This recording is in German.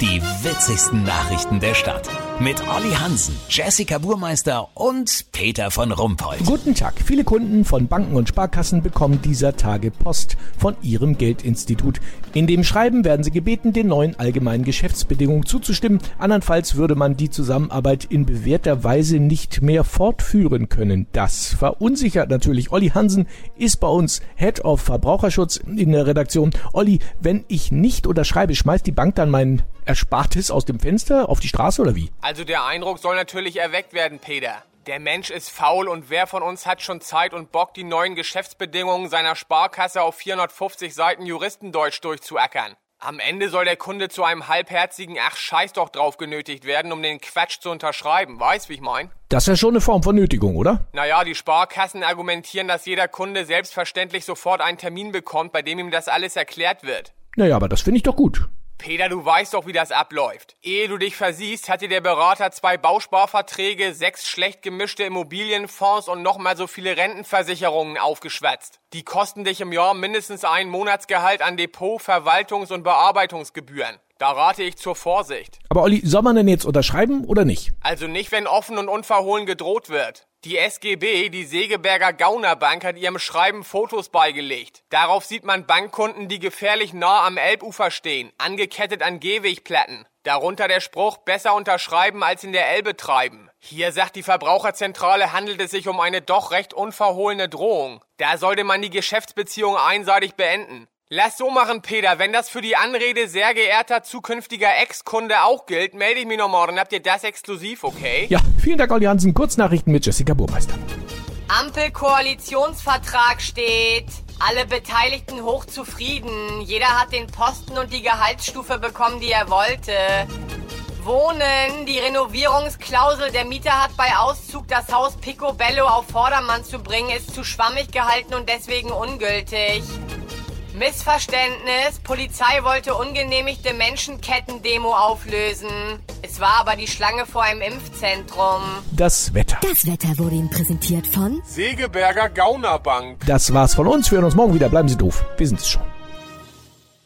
Die witzigsten Nachrichten der Stadt. Mit Olli Hansen, Jessica Burmeister und Peter von Rumpold. Guten Tag. Viele Kunden von Banken und Sparkassen bekommen dieser Tage Post von ihrem Geldinstitut. In dem Schreiben werden sie gebeten, den neuen allgemeinen Geschäftsbedingungen zuzustimmen. Andernfalls würde man die Zusammenarbeit in bewährter Weise nicht mehr fortführen können. Das verunsichert natürlich. Olli Hansen ist bei uns Head of Verbraucherschutz in der Redaktion. Olli, wenn ich nicht unterschreibe, schmeißt die Bank dann mein Erspartes aus dem Fenster auf die Straße oder wie? Also der Eindruck soll natürlich erweckt werden, Peter. Der Mensch ist faul und wer von uns hat schon Zeit und Bock, die neuen Geschäftsbedingungen seiner Sparkasse auf 450 Seiten Juristendeutsch durchzuackern? Am Ende soll der Kunde zu einem halbherzigen Ach scheiß doch drauf genötigt werden, um den Quatsch zu unterschreiben. Weißt, wie ich mein? Das ist ja schon eine Form von Nötigung, oder? Naja, die Sparkassen argumentieren, dass jeder Kunde selbstverständlich sofort einen Termin bekommt, bei dem ihm das alles erklärt wird. Naja, aber das finde ich doch gut. Peter, du weißt doch, wie das abläuft. Ehe du dich versiehst, hat dir der Berater zwei Bausparverträge, sechs schlecht gemischte Immobilienfonds und nochmal so viele Rentenversicherungen aufgeschwätzt. Die kosten dich im Jahr mindestens ein Monatsgehalt an Depot, Verwaltungs- und Bearbeitungsgebühren. Da rate ich zur Vorsicht. Aber Olli, soll man denn jetzt unterschreiben oder nicht? Also nicht, wenn offen und unverhohlen gedroht wird. Die SGB, die Segeberger Gaunerbank, hat ihrem Schreiben Fotos beigelegt. Darauf sieht man Bankkunden, die gefährlich nah am Elbufer stehen, angekettet an Gehwegplatten. Darunter der Spruch, besser unterschreiben als in der Elbe treiben. Hier sagt die Verbraucherzentrale, handelt es sich um eine doch recht unverhohlene Drohung. Da sollte man die Geschäftsbeziehung einseitig beenden. Lass so machen, Peter. Wenn das für die Anrede sehr geehrter zukünftiger Ex-Kunde auch gilt, melde ich mich noch morgen. Habt ihr das exklusiv, okay? Ja, vielen Dank, Olli Hansen. Kurznachrichten mit Jessica Burmeister. Ampelkoalitionsvertrag steht. Alle Beteiligten hochzufrieden. Jeder hat den Posten und die Gehaltsstufe bekommen, die er wollte. Wohnen. Die Renovierungsklausel der Mieter hat bei Auszug das Haus Picobello auf Vordermann zu bringen, ist zu schwammig gehalten und deswegen ungültig. Missverständnis. Polizei wollte ungenehmigte Menschenkette-Demo auflösen. Es war aber die Schlange vor einem Impfzentrum. Das Wetter. Das Wetter wurde Ihnen präsentiert von Segeberger Gaunerbank. Das war's von uns. Wir hören uns morgen wieder. Bleiben Sie doof. Wir sind es schon.